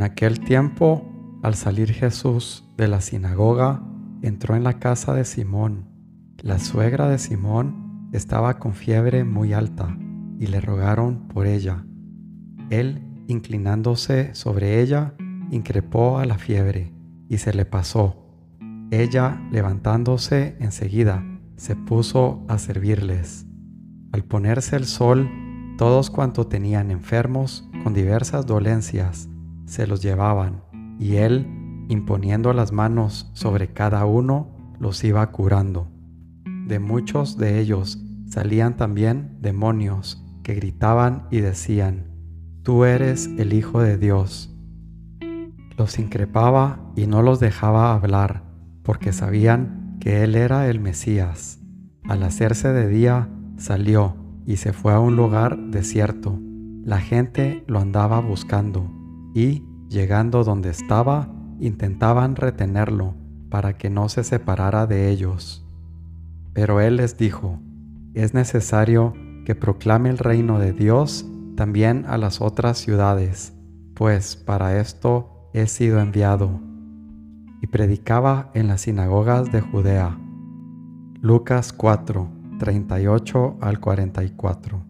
En aquel tiempo, al salir Jesús de la sinagoga, entró en la casa de Simón. La suegra de Simón estaba con fiebre muy alta y le rogaron por ella. Él, inclinándose sobre ella, increpó a la fiebre y se le pasó. Ella, levantándose enseguida, se puso a servirles. Al ponerse el sol, todos cuanto tenían enfermos con diversas dolencias se los llevaban, y él, imponiendo las manos sobre cada uno, los iba curando. De muchos de ellos salían también demonios que gritaban y decían, Tú eres el Hijo de Dios. Los increpaba y no los dejaba hablar, porque sabían que Él era el Mesías. Al hacerse de día, salió y se fue a un lugar desierto. La gente lo andaba buscando y, llegando donde estaba, intentaban retenerlo para que no se separara de ellos. Pero él les dijo, es necesario que proclame el reino de Dios también a las otras ciudades, pues para esto he sido enviado. Y predicaba en las sinagogas de Judea. Lucas 4, 38 al 44.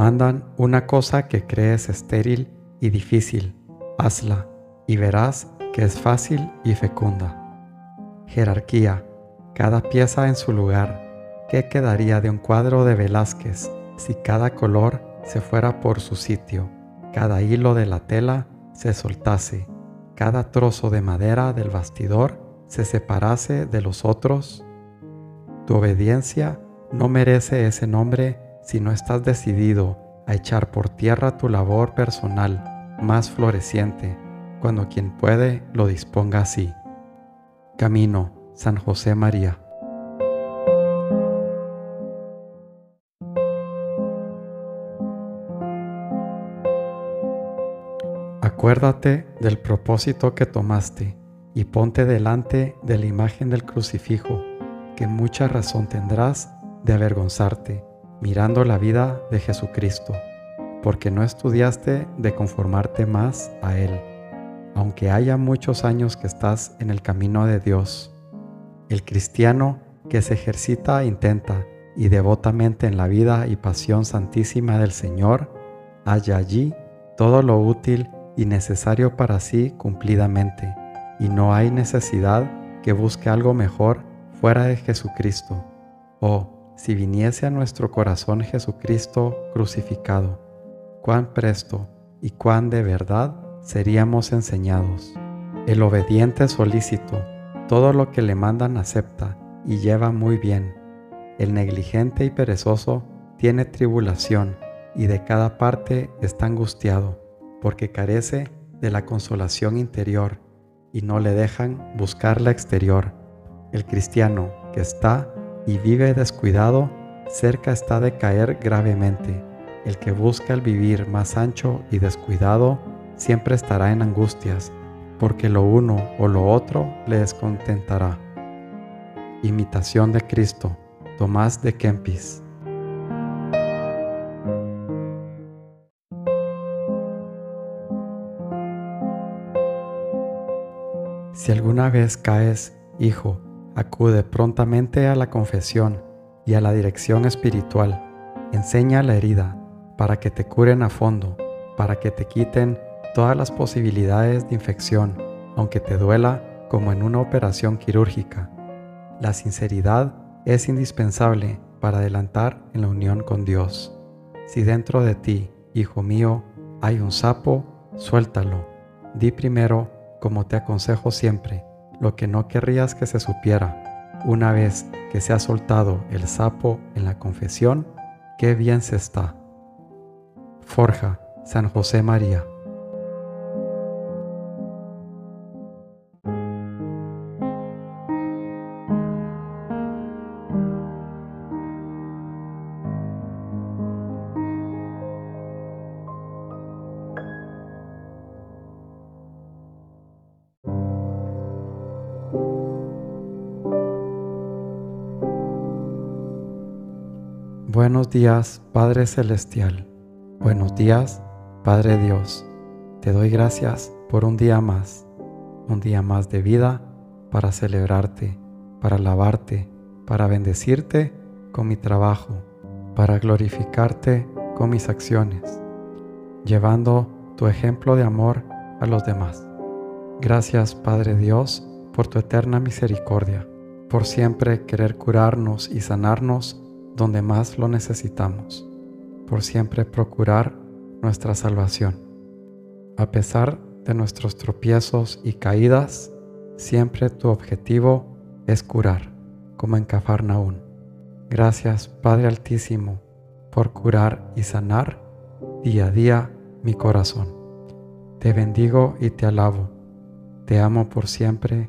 Mandan una cosa que crees estéril y difícil, hazla y verás que es fácil y fecunda. Jerarquía, cada pieza en su lugar. ¿Qué quedaría de un cuadro de Velázquez si cada color se fuera por su sitio, cada hilo de la tela se soltase, cada trozo de madera del bastidor se separase de los otros? Tu obediencia no merece ese nombre si no estás decidido a echar por tierra tu labor personal más floreciente, cuando quien puede lo disponga así. Camino, San José María. Acuérdate del propósito que tomaste y ponte delante de la imagen del crucifijo, que mucha razón tendrás de avergonzarte mirando la vida de Jesucristo, porque no estudiaste de conformarte más a Él, aunque haya muchos años que estás en el camino de Dios. El cristiano que se ejercita intenta y devotamente en la vida y pasión santísima del Señor, halla allí todo lo útil y necesario para sí cumplidamente, y no hay necesidad que busque algo mejor fuera de Jesucristo. Oh, si viniese a nuestro corazón Jesucristo crucificado, cuán presto y cuán de verdad seríamos enseñados. El obediente solícito, todo lo que le mandan acepta y lleva muy bien. El negligente y perezoso tiene tribulación y de cada parte está angustiado, porque carece de la consolación interior y no le dejan buscar la exterior. El cristiano que está y vive descuidado, cerca está de caer gravemente. El que busca el vivir más ancho y descuidado siempre estará en angustias, porque lo uno o lo otro le descontentará. Imitación de Cristo, Tomás de Kempis. Si alguna vez caes, hijo, Acude prontamente a la confesión y a la dirección espiritual. Enseña la herida para que te curen a fondo, para que te quiten todas las posibilidades de infección, aunque te duela como en una operación quirúrgica. La sinceridad es indispensable para adelantar en la unión con Dios. Si dentro de ti, hijo mío, hay un sapo, suéltalo. Di primero, como te aconsejo siempre, lo que no querrías que se supiera. Una vez que se ha soltado el sapo en la confesión, qué bien se está. Forja, San José María. Buenos días, Padre Celestial. Buenos días, Padre Dios. Te doy gracias por un día más, un día más de vida para celebrarte, para alabarte, para bendecirte con mi trabajo, para glorificarte con mis acciones, llevando tu ejemplo de amor a los demás. Gracias, Padre Dios, por tu eterna misericordia, por siempre querer curarnos y sanarnos donde más lo necesitamos, por siempre procurar nuestra salvación. A pesar de nuestros tropiezos y caídas, siempre tu objetivo es curar, como en Cafarnaún. Gracias, Padre Altísimo, por curar y sanar día a día mi corazón. Te bendigo y te alabo. Te amo por siempre,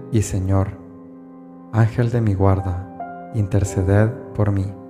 y Señor, Ángel de mi guarda, interceded por mí.